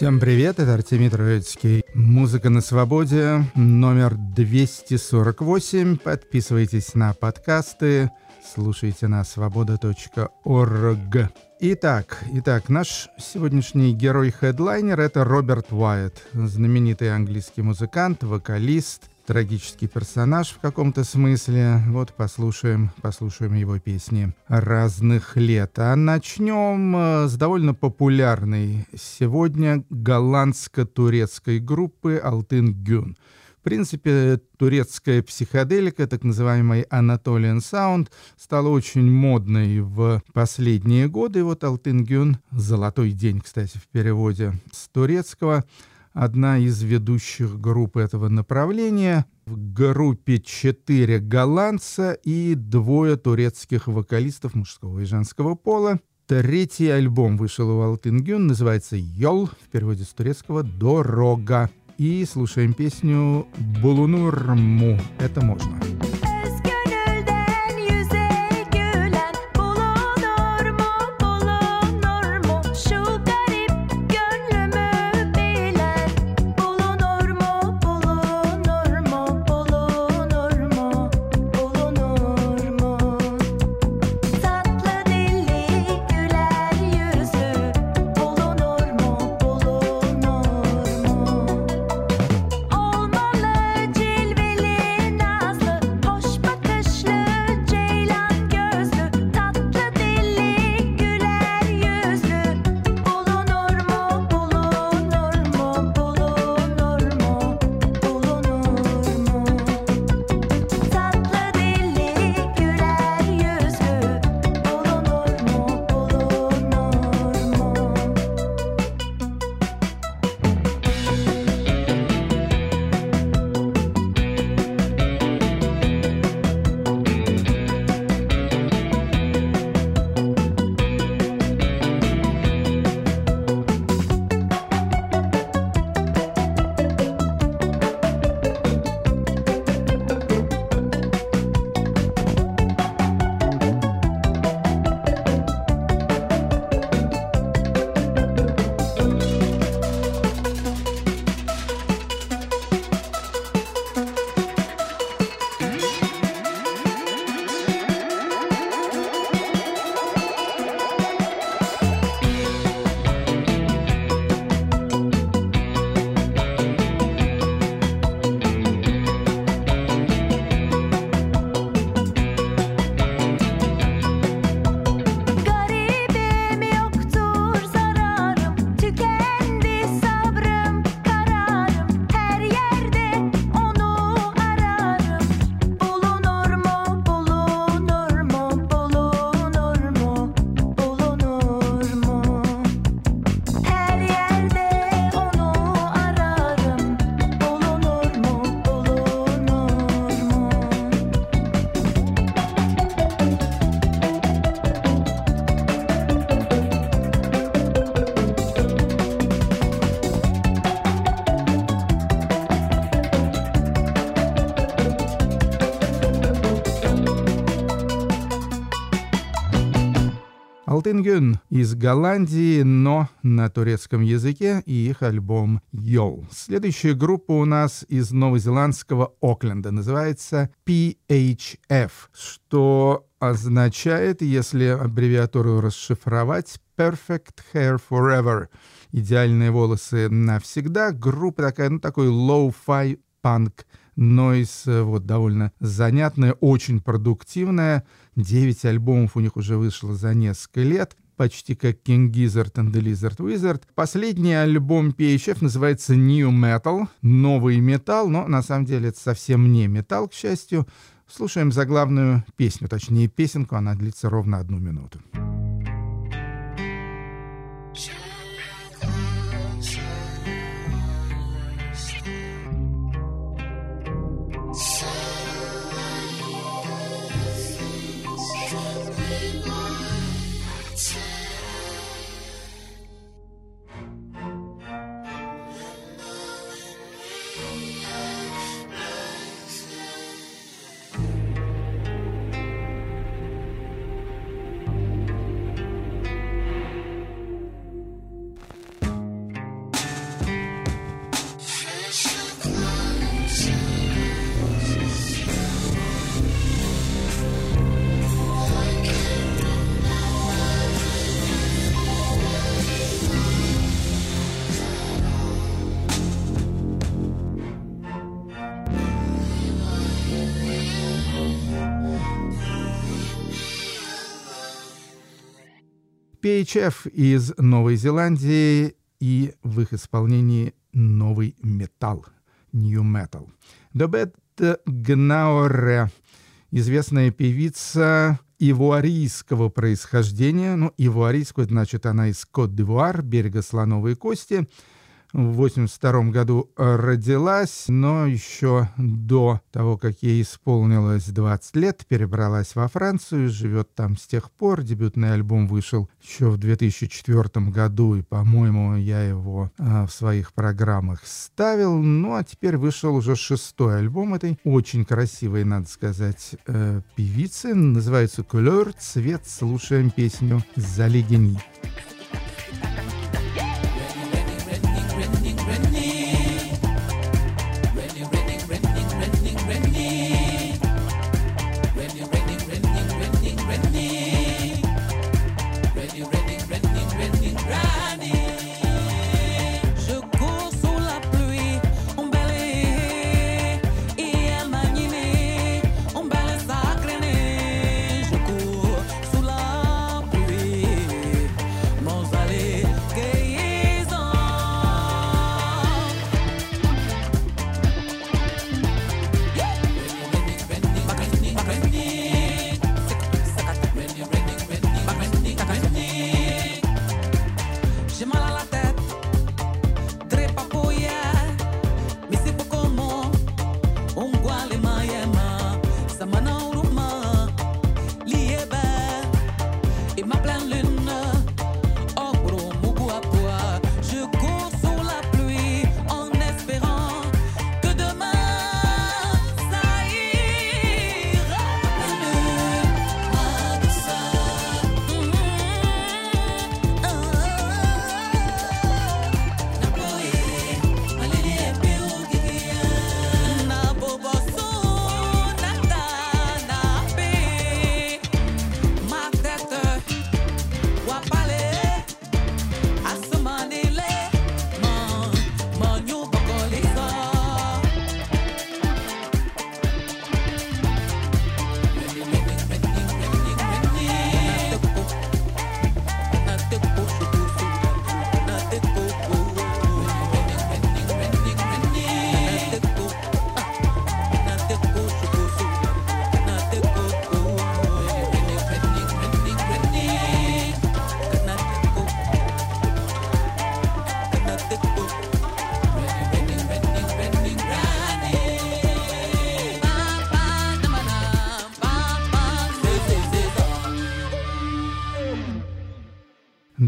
Всем привет, это Артемий Троицкий. Музыка на свободе, номер 248. Подписывайтесь на подкасты, слушайте на свобода.орг. Итак, итак, наш сегодняшний герой-хедлайнер — это Роберт Уайт, знаменитый английский музыкант, вокалист, трагический персонаж в каком-то смысле. Вот послушаем, послушаем его песни разных лет. А начнем э, с довольно популярной сегодня голландско-турецкой группы «Алтын Гюн». В принципе, турецкая психоделика, так называемый Anatolian Sound, стала очень модной в последние годы. И вот Алтынгюн, «Золотой день», кстати, в переводе с турецкого, одна из ведущих групп этого направления. В группе четыре голландца и двое турецких вокалистов мужского и женского пола. Третий альбом вышел у Алтынгюн, называется «Йол», в переводе с турецкого «Дорога». И слушаем песню «Булунурму». Это можно. Алтынгюн из Голландии, но на турецком языке и их альбом «Йол». Следующая группа у нас из новозеландского Окленда, называется PHF, что означает, если аббревиатуру расшифровать, Perfect Hair Forever. Идеальные волосы навсегда. Группа такая, ну, такой low-fi панк Нойс, вот довольно занятная, очень продуктивная. Девять альбомов у них уже вышло за несколько лет почти как King Gizzard and the Lizard Wizard. Последний альбом PHF называется New Metal, новый металл, но на самом деле это совсем не металл, к счастью. Слушаем заглавную песню, точнее песенку, она длится ровно одну минуту. PHF из Новой Зеландии и в их исполнении новый металл, New Metal. Добет Гнауре, известная певица ивуарийского происхождения. Ну, ивуарийского, значит, она из Кот-д'Ивуар, берега Слоновой Кости – в 82 году родилась, но еще до того, как ей исполнилось 20 лет, перебралась во Францию, живет там с тех пор. Дебютный альбом вышел еще в 2004 году, и, по-моему, я его а, в своих программах ставил. Ну, а теперь вышел уже шестой альбом этой очень красивой, надо сказать, э, певицы. Называется «Couleur», «Цвет». Слушаем песню «Залегени».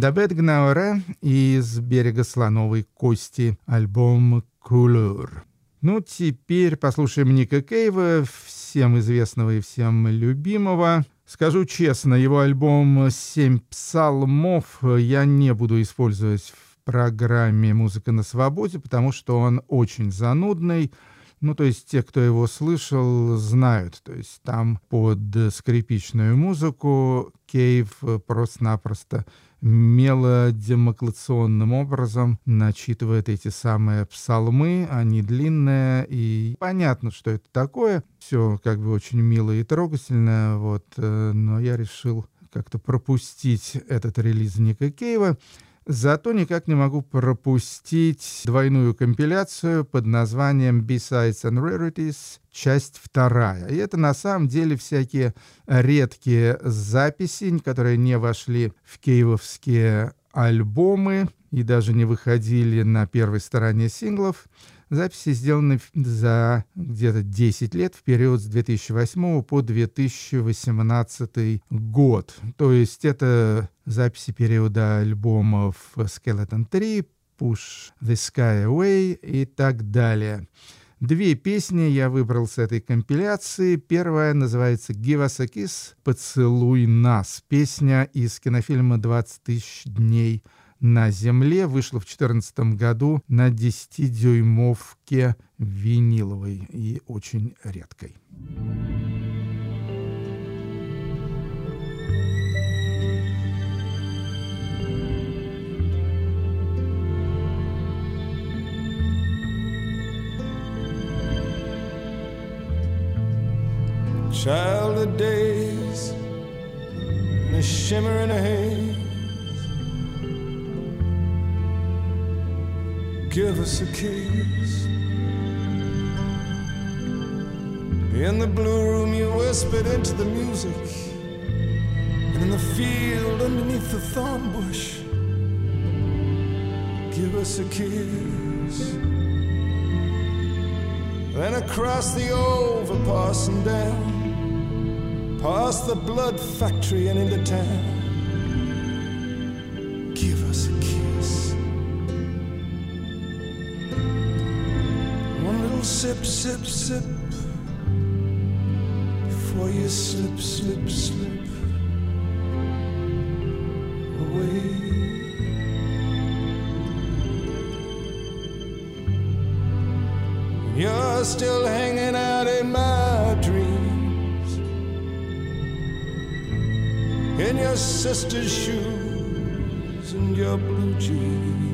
Дабет Гнауре из «Берега слоновой кости» альбом «Кулур». Ну, теперь послушаем Ника Кейва, всем известного и всем любимого. Скажу честно, его альбом «Семь псалмов» я не буду использовать в программе «Музыка на свободе», потому что он очень занудный, ну, то есть те, кто его слышал, знают. То есть там под скрипичную музыку Кейв просто-напросто мелодемоклационным образом начитывает эти самые псалмы. Они длинные, и понятно, что это такое. Все как бы очень мило и трогательно, вот. Э, но я решил как-то пропустить этот релиз Ника Кейва. Зато никак не могу пропустить двойную компиляцию под названием «Besides and Rarities», часть вторая. И это на самом деле всякие редкие записи, которые не вошли в киевовские альбомы и даже не выходили на первой стороне синглов. Записи сделаны за где-то 10 лет, в период с 2008 по 2018 год. То есть это записи периода альбомов Skeleton 3, Push the Sky Away и так далее. Две песни я выбрал с этой компиляции. Первая называется «Give us a kiss» — «Поцелуй нас». Песня из кинофильма «20 тысяч дней на Земле вышла в 2014 году на 10-дюймовке виниловой и очень редкой. Child of days, the shimmering hay give us a kiss. In the blue room, you whispered into the music, and in the field underneath the thorn bush, give us a kiss. Then across the overpass and down, past the blood factory and into town. Sip, sip. Before you slip, slip, slip away. You're still hanging out in my dreams. In your sister's shoes and your blue jeans.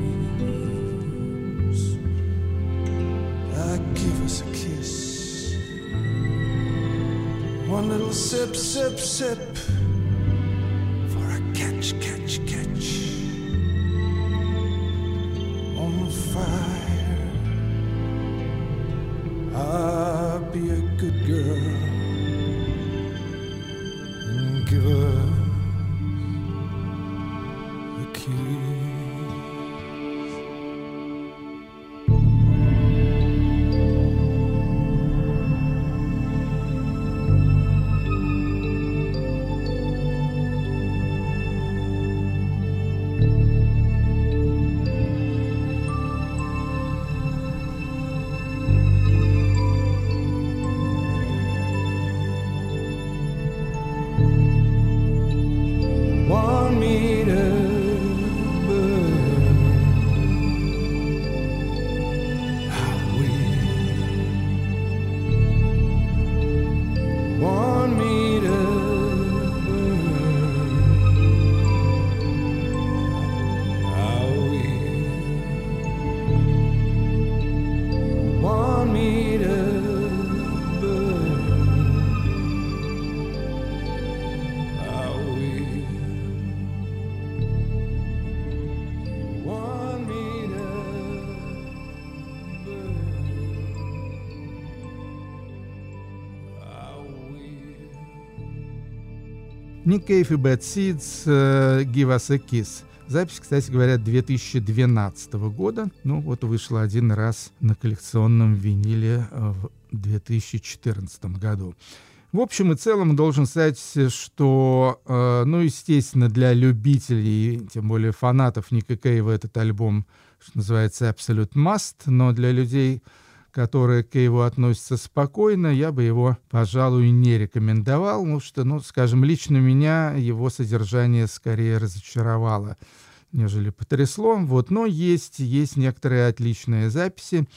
Sip, sip, sip. Кейв и Bad Seeds э, «Give Us a Kiss». Запись, кстати говоря, 2012 года. Ну, вот вышла один раз на коллекционном виниле э, в 2014 году. В общем и целом должен сказать, что, э, ну, естественно, для любителей, тем более фанатов Ника Кейва этот альбом, что называется, Absolute Must, но для людей, которые к Кейву относятся спокойно, я бы его, пожалуй, не рекомендовал, потому что, ну, скажем, лично меня его содержание скорее разочаровало, нежели потрясло. Вот, но есть, есть некоторые отличные записи.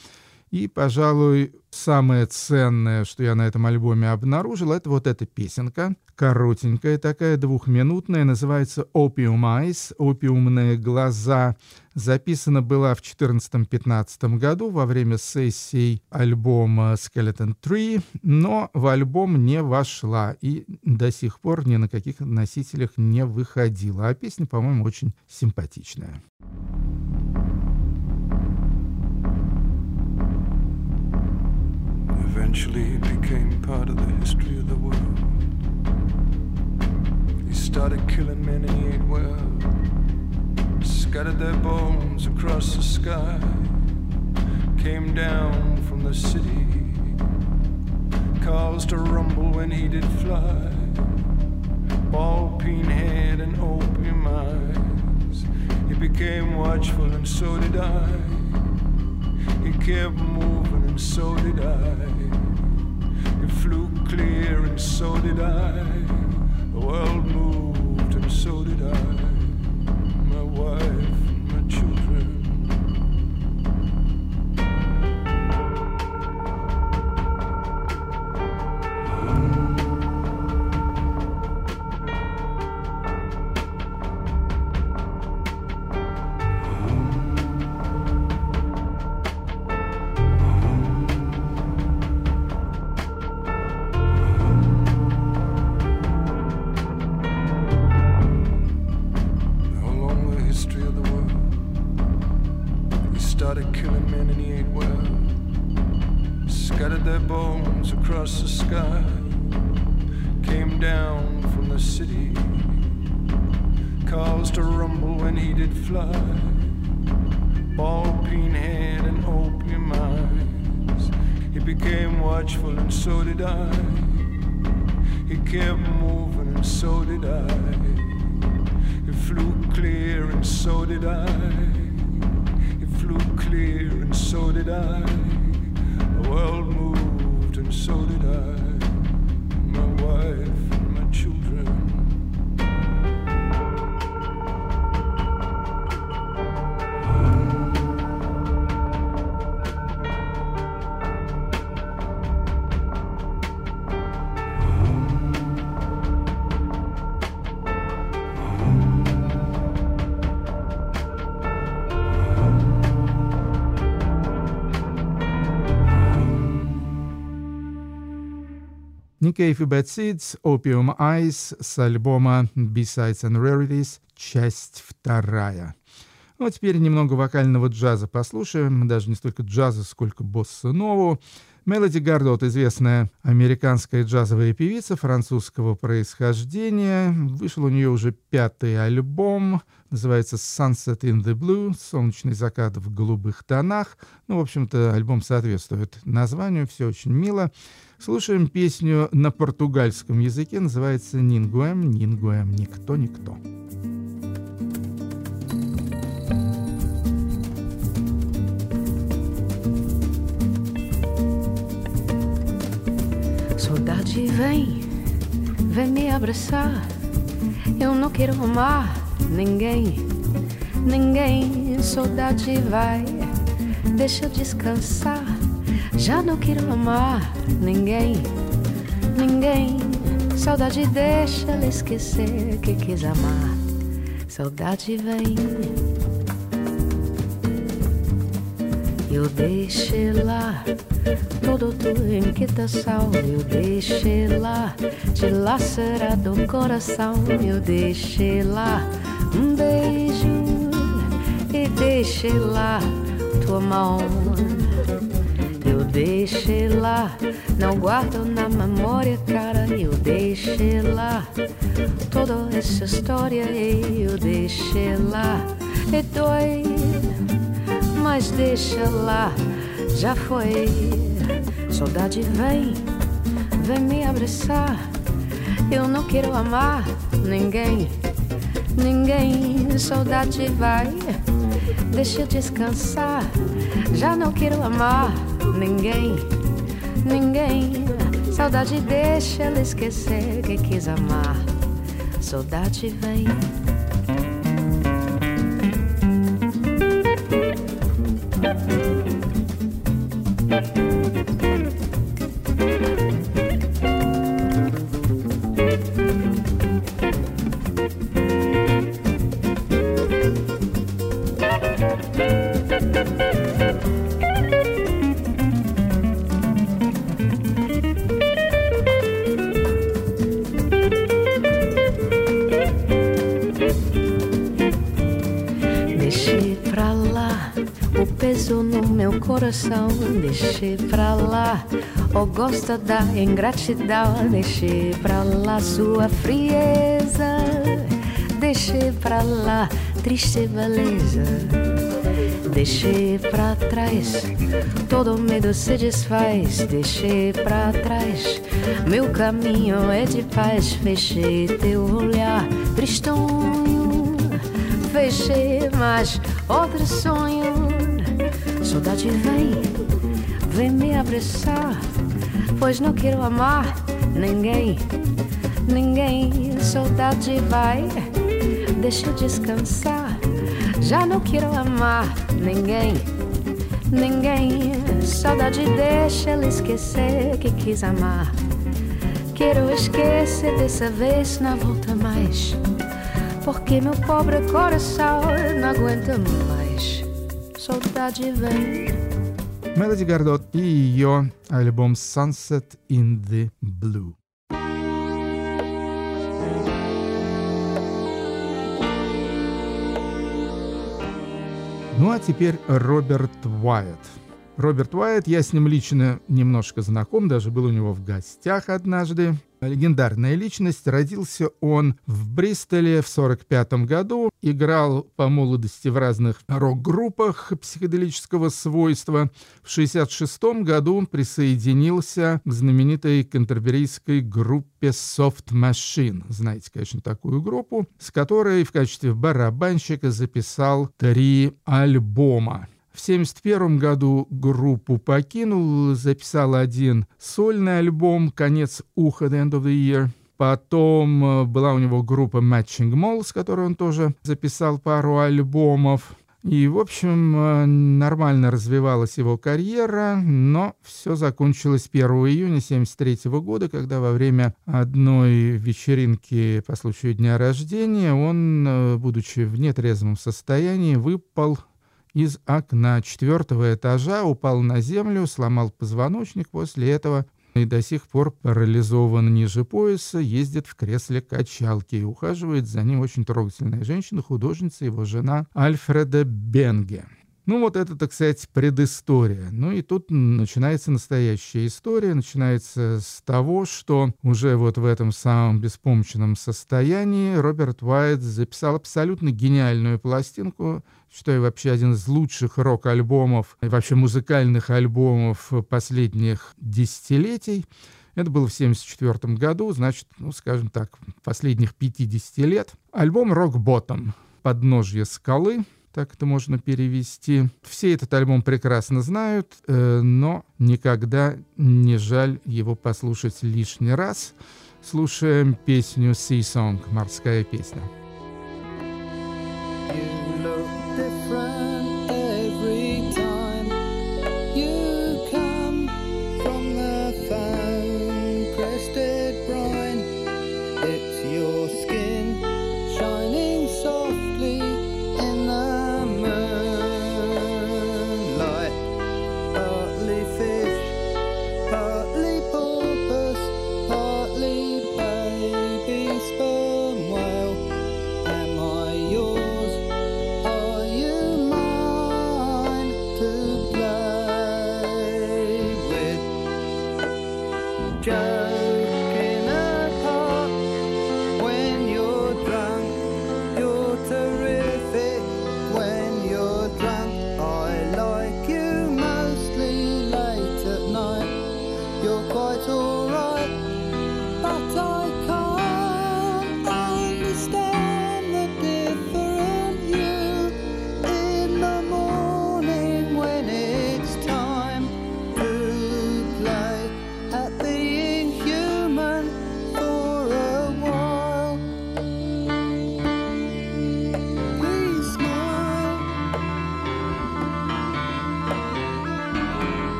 И, пожалуй, самое ценное, что я на этом альбоме обнаружил, это вот эта песенка, коротенькая такая, двухминутная, называется «Opium Eyes», «Опиумные глаза». Записана была в 2014-2015 году во время сессий альбома «Skeleton Tree», но в альбом не вошла и до сих пор ни на каких носителях не выходила. А песня, по-моему, очень симпатичная. Eventually, it became part of the history of the world. He started killing men he ate well, scattered their bones across the sky, came down from the city, caused a rumble when he did fly. Bald peen head and opium eyes. He became watchful, and so did I. He kept moving, and so did I. He flew clear, and so did I. The world moved, and so did I. Wife, and my children. Nikkei и Bad Seeds, Opium Eyes с альбома B-Sides and Rarities, часть вторая. Ну, а теперь немного вокального джаза послушаем, даже не столько джаза, сколько босса-нову. Мелоди Гардот, известная американская джазовая певица французского происхождения. Вышел у нее уже пятый альбом, называется «Sunset in the Blue», «Солнечный закат в голубых тонах». Ну, в общем-то, альбом соответствует названию, все очень мило. Слушаем песню на португальском языке, называется «Нингуэм, Нингуэм, никто, никто». Saudade vem, vem me abraçar. Eu não quero amar ninguém, ninguém. Saudade vai, deixa eu descansar. Já não quero amar ninguém, ninguém. Saudade deixa ela esquecer que quis amar. Saudade vem. Eu deixei lá todo tua inquietação. Eu deixei lá dilacerado o coração. Eu deixei lá um beijo e deixei lá tua mão. Eu deixei lá, não guardo na memória, cara. Eu deixei lá toda essa história. Eu deixei lá e dói mas deixa lá, já foi. Saudade vem, vem me abraçar. Eu não quero amar ninguém, ninguém. Saudade vai, deixa descansar. Já não quero amar ninguém, ninguém. Saudade deixa ela esquecer que quis amar. Saudade vem. O gosto da ingratidão. Deixei pra lá sua frieza. Deixei pra lá triste beleza. Deixei pra trás, todo medo se desfaz. Deixei pra trás, meu caminho é de paz. Fechei teu olhar, tristonho. Fechei mais outro sonho. Saudade vem, vem me abraçar. Pois não quero amar ninguém, ninguém. Saudade vai, deixa eu descansar. Já não quero amar ninguém, ninguém. Saudade deixa ela esquecer que quis amar. Quero esquecer dessa vez, não volta mais. Porque meu pobre coração não aguenta mais. Saudade vem. Мелоди Гардот и ее альбом «Sunset in the Blue». Ну а теперь Роберт Уайт. Роберт Уайт, я с ним лично немножко знаком, даже был у него в гостях однажды. Легендарная личность. Родился он в Бристоле в 1945 году. Играл по молодости в разных рок-группах психоделического свойства. В 1966 году присоединился к знаменитой кантерберийской группе Soft Machine. Знаете, конечно, такую группу, с которой в качестве барабанщика записал три альбома. В 1971 году группу покинул, записал один сольный альбом «Конец уха» «The End of the Year». Потом э, была у него группа Matching Mall, с которой он тоже записал пару альбомов. И, в общем, э, нормально развивалась его карьера, но все закончилось 1 июня 1973 года, когда во время одной вечеринки по случаю дня рождения он, э, будучи в нетрезвом состоянии, выпал из окна четвертого этажа, упал на землю, сломал позвоночник. После этого и до сих пор парализован ниже пояса, ездит в кресле качалки и ухаживает за ним очень трогательная женщина, художница, его жена Альфреда Бенге. Ну вот это, так сказать, предыстория. Ну и тут начинается настоящая история. Начинается с того, что уже вот в этом самом беспомощном состоянии Роберт Уайт записал абсолютно гениальную пластинку, считаю вообще один из лучших рок-альбомов и вообще музыкальных альбомов последних десятилетий. Это было в 1974 году, значит, ну, скажем так, последних 50 лет. Альбом «Rock Bottom» «Подножье скалы», так это можно перевести. Все этот альбом прекрасно знают, э, но никогда не жаль его послушать лишний раз. Слушаем песню «Sea Song» — «Морская песня».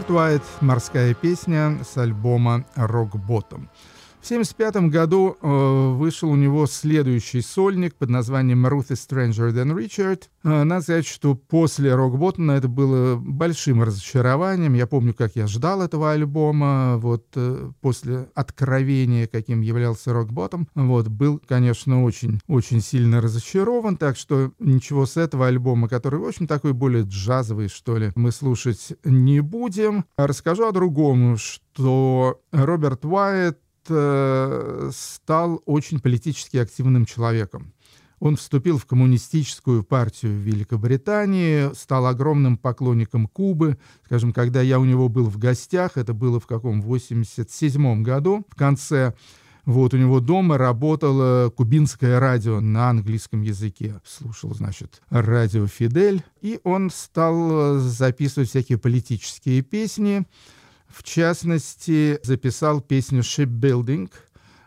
Роберт Уайт «Морская песня» с альбома «Рок Ботtom». В 1975 году э, вышел у него следующий сольник под названием «Ruth is Stranger Than Richard». Э, надо сказать, что после «Рок Ботна» это было большим разочарованием. Я помню, как я ждал этого альбома. Вот э, после откровения, каким являлся «Рок Ботом», вот, был, конечно, очень, очень сильно разочарован. Так что ничего с этого альбома, который, в общем, такой более джазовый, что ли, мы слушать не будем. Расскажу о другом, что Роберт Уайт э, стал очень политически активным человеком. Он вступил в коммунистическую партию Великобритании, стал огромным поклонником Кубы. Скажем, когда я у него был в гостях, это было в каком, 87 году, в конце, вот у него дома работало кубинское радио на английском языке. Слушал, значит, радио «Фидель». И он стал записывать всякие политические песни. В частности, записал песню «Shipbuilding».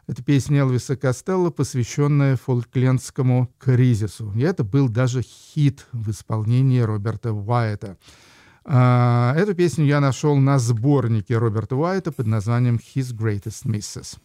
Это песня Элвиса Костелло, посвященная фолклендскому кризису. И это был даже хит в исполнении Роберта Уайта. А, эту песню я нашел на сборнике Роберта Уайта под названием «His Greatest Misses».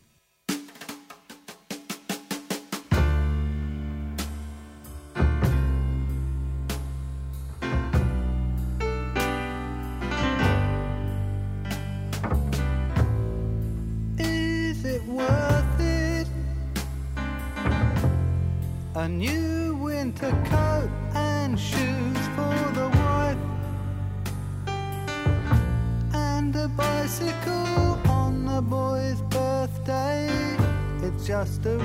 A new winter coat and shoes for the wife. And a bicycle on the boy's birthday. It's just a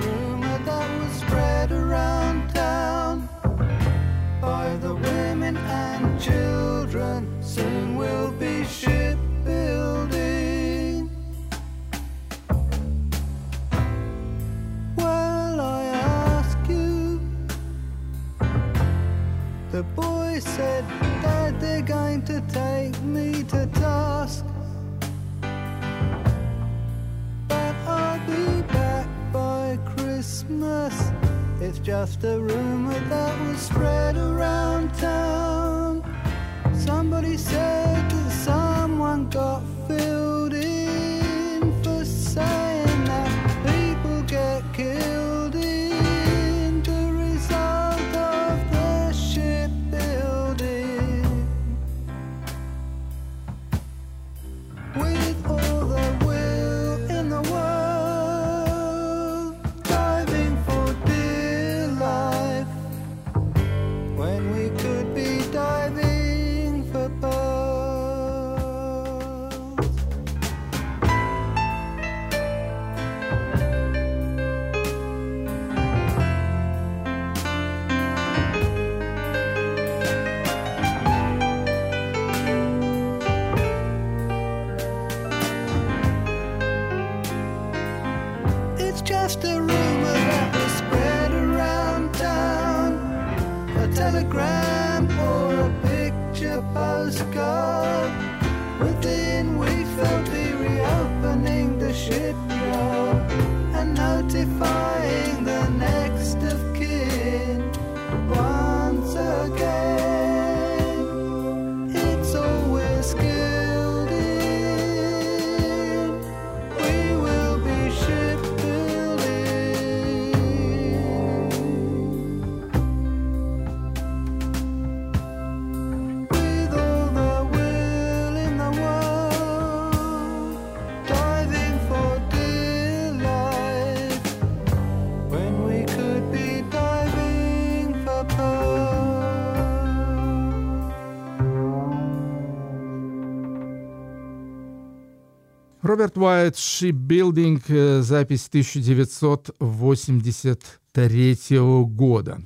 Роберт Уайт, Shipbuilding, э, запись 1983 года.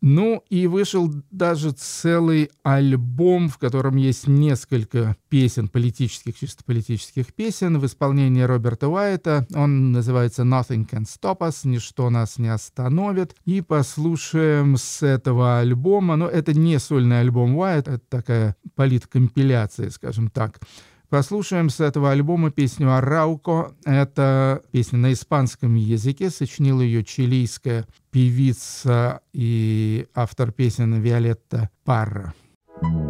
Ну и вышел даже целый альбом, в котором есть несколько песен, политических, чисто политических песен в исполнении Роберта Уайта. Он называется «Nothing Can Stop Us», «Ничто нас не остановит». И послушаем с этого альбома, но это не сольный альбом Уайта, это такая политкомпиляция, скажем так. Послушаем с этого альбома песню «Арауко». Это песня на испанском языке. Сочинила ее чилийская певица и автор песен Виолетта Парра. Arauco, Chile,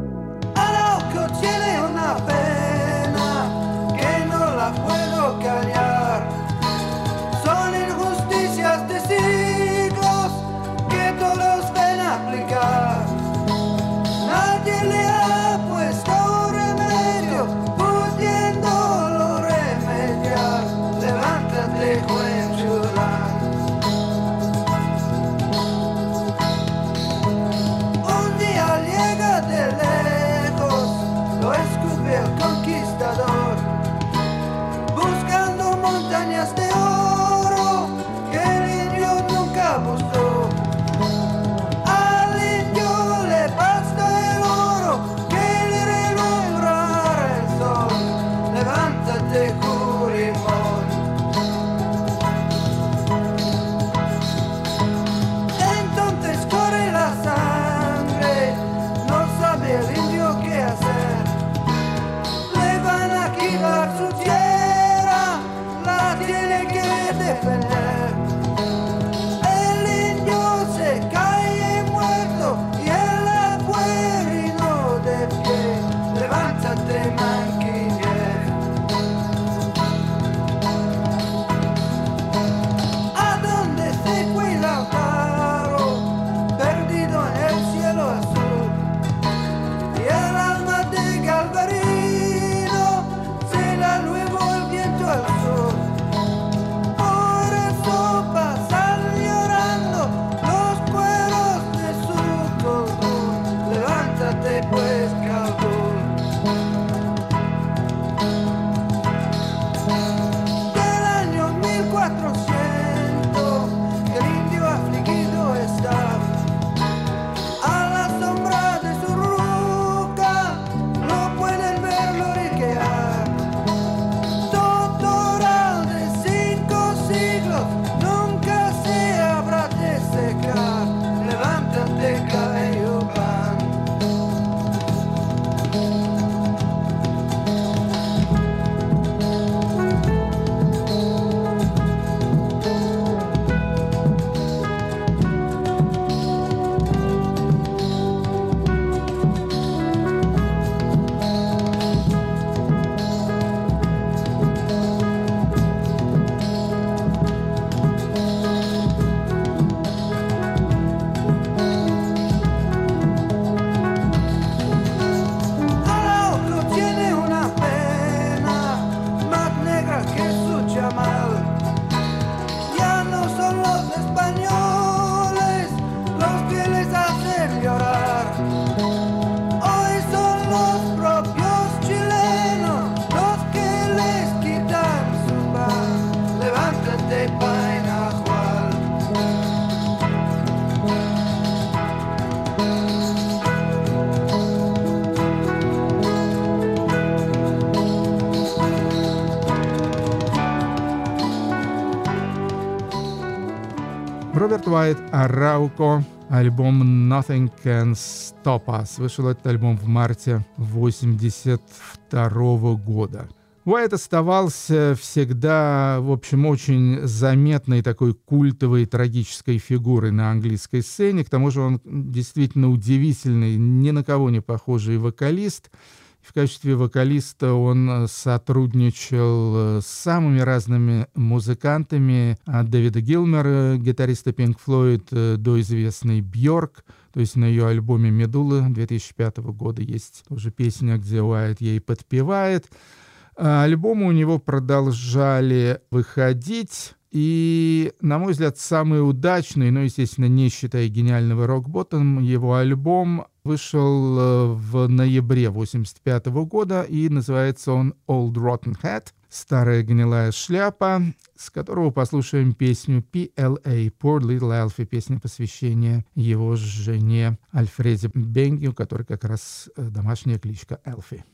Роберт Уайт «Арауко», альбом «Nothing Can Stop Us». Вышел этот альбом в марте 1982 года. Уайт оставался всегда, в общем, очень заметной такой культовой трагической фигурой на английской сцене. К тому же он действительно удивительный, ни на кого не похожий вокалист – в качестве вокалиста он э, сотрудничал э, с самыми разными музыкантами, от Дэвида Гилмера, гитариста Pink Floyd, до известной Бьорк. То есть на ее альбоме «Медула» 2005 года есть тоже песня, где Уайт ей подпевает. А альбомы у него продолжали выходить. И, на мой взгляд, самый удачный, но, естественно, не считая гениального рок-ботом, его альбом вышел э, в ноябре 1985 года, и называется он «Old Rotten Hat» — «Старая гнилая шляпа», с которого послушаем песню PLA — «Poor Little Alfie», песня посвящения его жене Альфреде Бенги, у которой как раз э, домашняя кличка Элфи.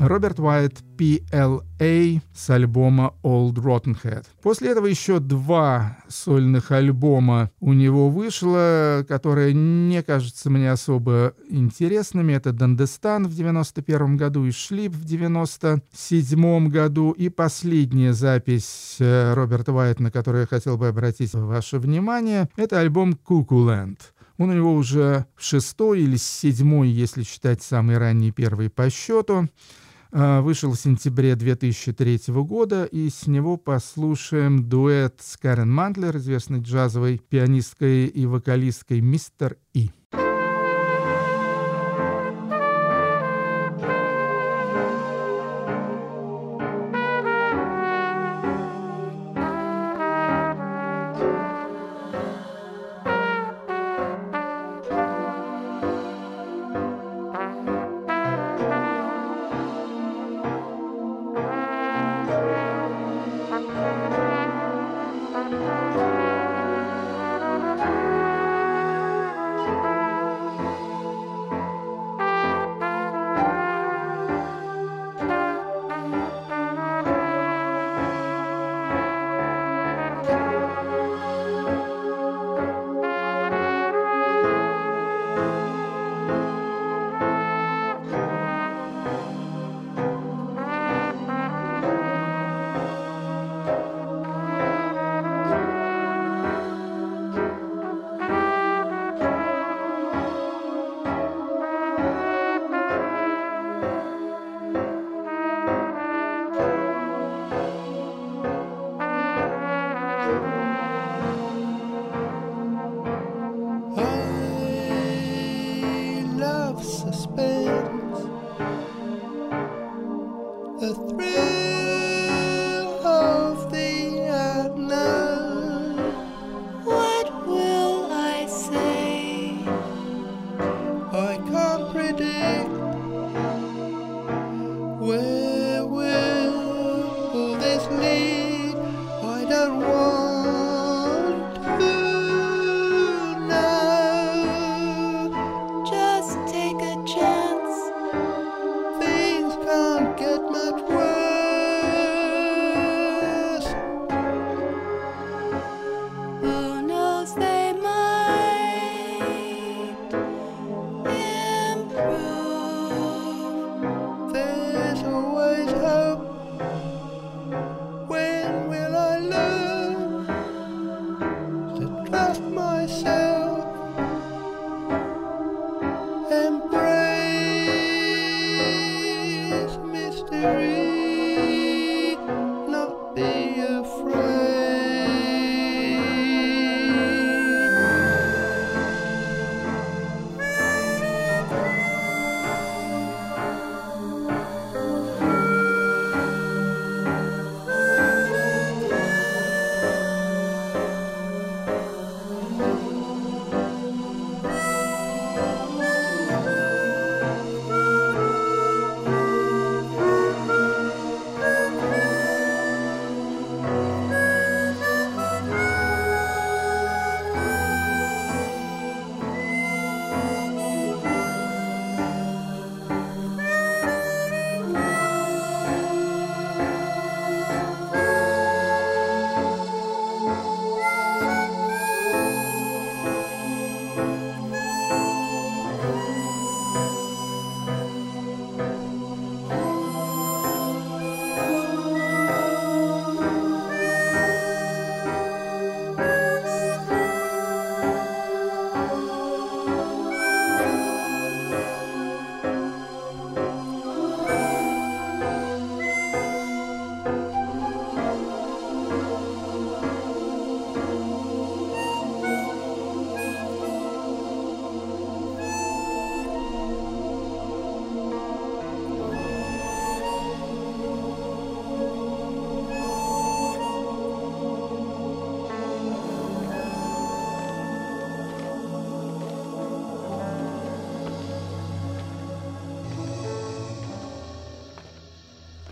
Роберт Уайт PLA с альбома Old Rotten Head. После этого еще два сольных альбома у него вышло, которые не кажутся мне особо интересными. Это «Дандестан» в 91 году и «Шлип» в 97 году. И последняя запись э, Роберта Уайта, на которую я хотел бы обратить ваше внимание, это альбом «Кукуленд». Он у него уже шестой или седьмой, если считать самый ранний первый по счету. А, вышел в сентябре 2003 года, и с него послушаем дуэт с Карен Мантлер, известной джазовой пианисткой и вокалисткой «Мистер И».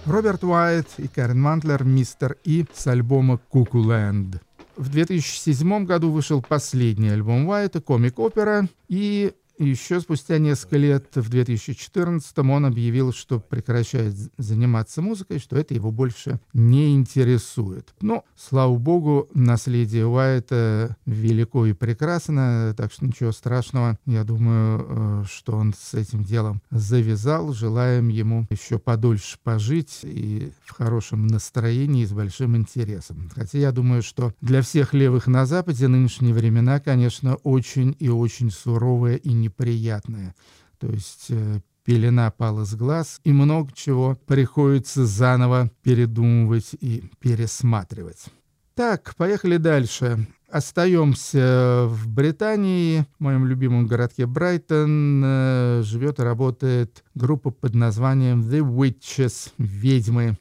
Роберт Уайт и Кэрен Мантлер «Мистер И» с альбома «Куку Лэнд». В 2007 году вышел последний альбом Уайта «Комик-опера», и еще спустя несколько лет, в 2014 он объявил, что прекращает заниматься музыкой, что это его больше не интересует. Но, слава богу, наследие Уайта велико и прекрасно, так что ничего страшного. Я думаю, э, что он с этим делом завязал. Желаем ему еще подольше пожить и в хорошем настроении и с большим интересом. Хотя я думаю, что для всех левых на Западе нынешние времена, конечно, очень и очень суровые и не неприятное. То есть э, пелена пала с глаз, и много чего приходится заново передумывать и пересматривать. Так, поехали дальше. Остаемся в Британии, в моем любимом городке Брайтон. Э, живет и работает группа под названием The Witches, «Ведьмы».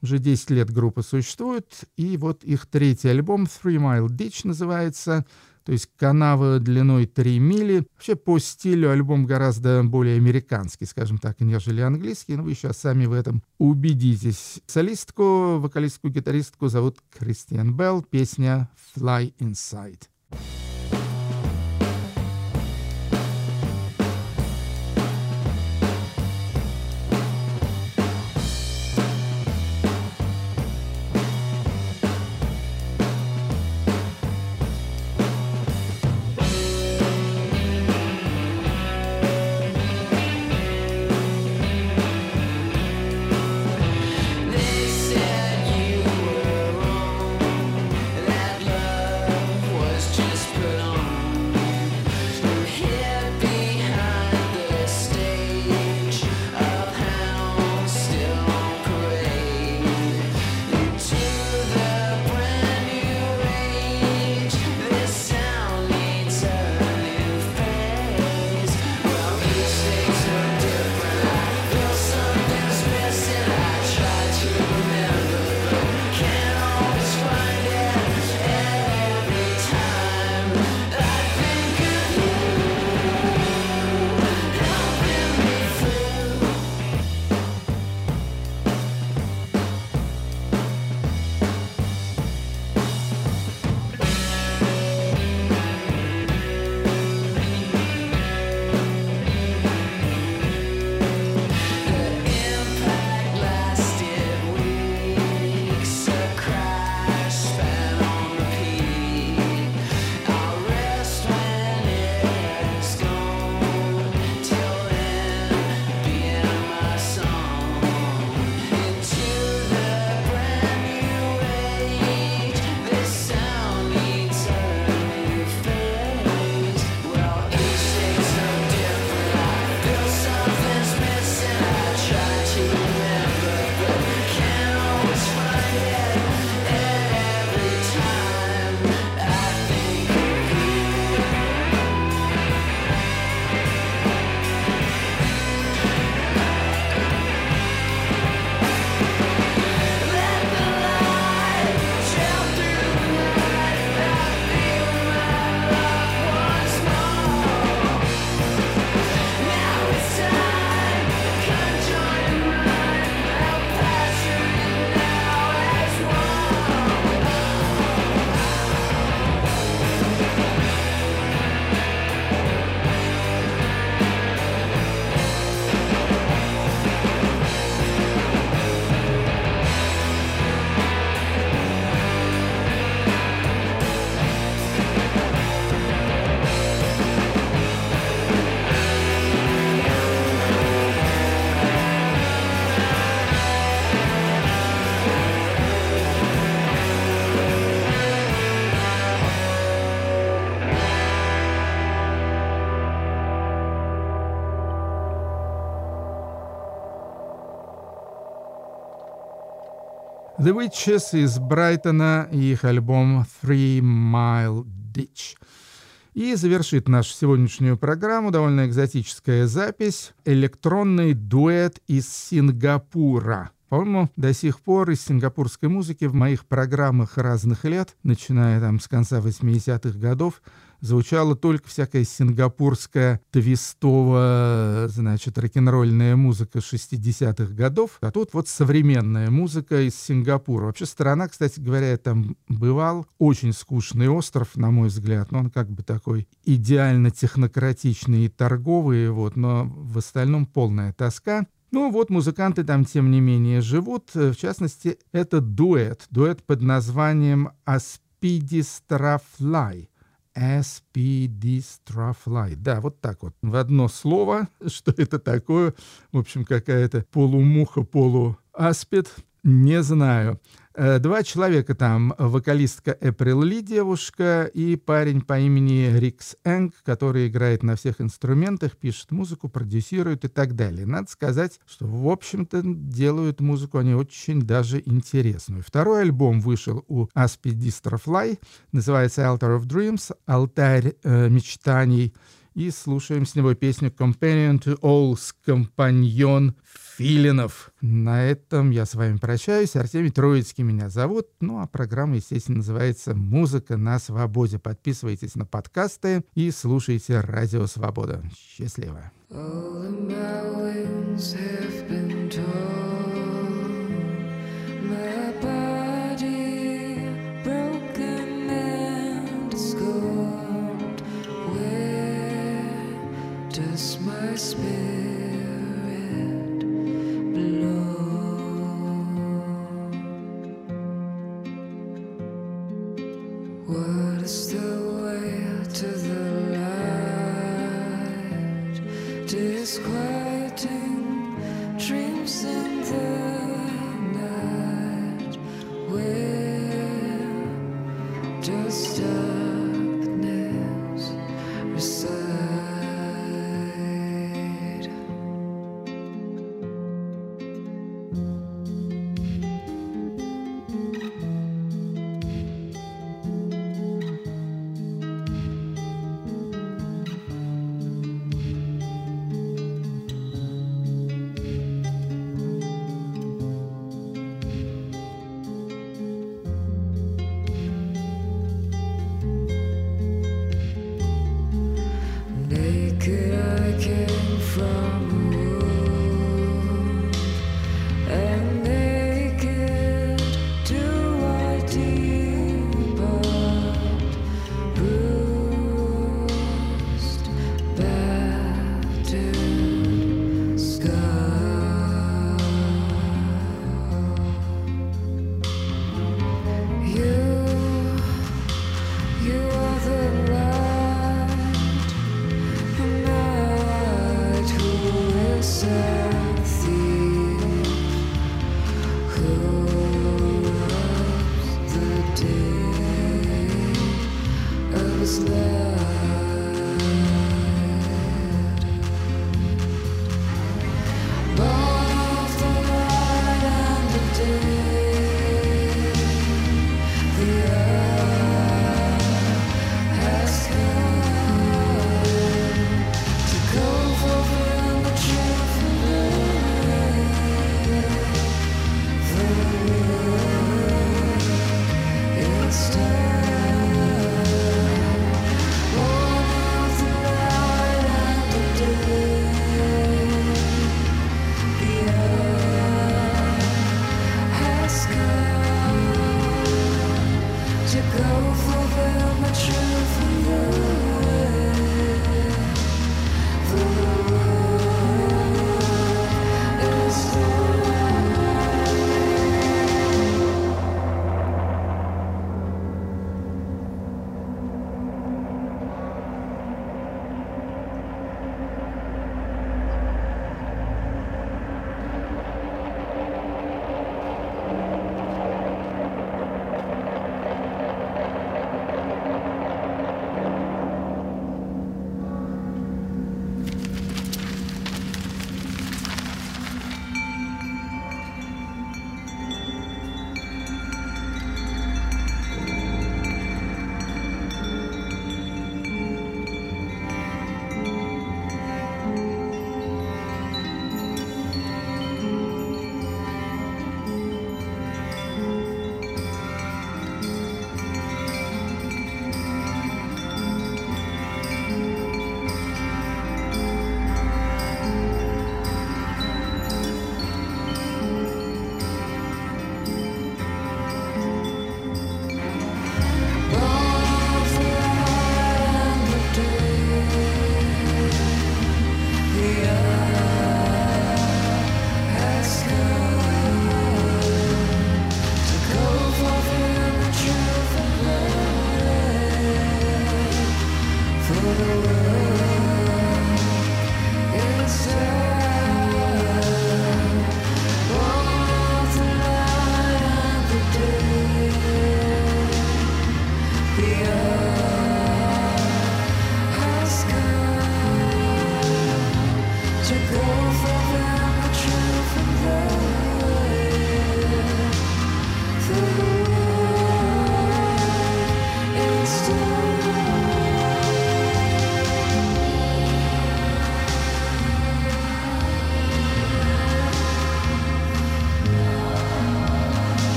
Уже 10 лет группа существует, и вот их третий альбом «Three Mile Ditch» называется – то есть канава длиной 3 мили. Вообще по стилю альбом гораздо более американский, скажем так, нежели английский, но вы сейчас сами в этом убедитесь. Солистку, вокалистку, гитаристку зовут Кристиан Белл, песня «Fly Inside». The Witches из Брайтона и их альбом Three Mile Ditch. И завершит нашу сегодняшнюю программу довольно экзотическая запись «Электронный дуэт из Сингапура». По-моему, до сих пор из сингапурской музыки в моих программах разных лет, начиная там с конца 80-х годов, звучала только всякая сингапурская твистовая, значит, рок-н-ролльная музыка 60-х годов, а тут вот современная музыка из Сингапура. Вообще страна, кстати говоря, я там бывал, очень скучный остров, на мой взгляд, но он как бы такой идеально технократичный и торговый, вот, но в остальном полная тоска. Ну вот музыканты там, тем не менее, живут. В частности, это дуэт. Дуэт под названием «Аспидистрафлай». Aspidistrophy. Да, вот так вот. В одно слово, что это такое. В общем, какая-то полумуха, полуаспид. Не знаю. Э, два человека там, вокалистка Эприл Ли, девушка, и парень по имени Рикс Энг, который играет на всех инструментах, пишет музыку, продюсирует и так далее. Надо сказать, что, в общем-то, делают музыку они очень даже интересную. Второй альбом вышел у Аспи Дистрофлай, называется Altar of Dreams, «Алтарь э, мечтаний», и слушаем с него песню «Companion to All's», «Компаньон Филинов». На этом я с вами прощаюсь. Артемий Троицкий меня зовут. Ну, а программа, естественно, называется «Музыка на свободе». Подписывайтесь на подкасты и слушайте «Радио Свобода». Счастливо! Does my spirit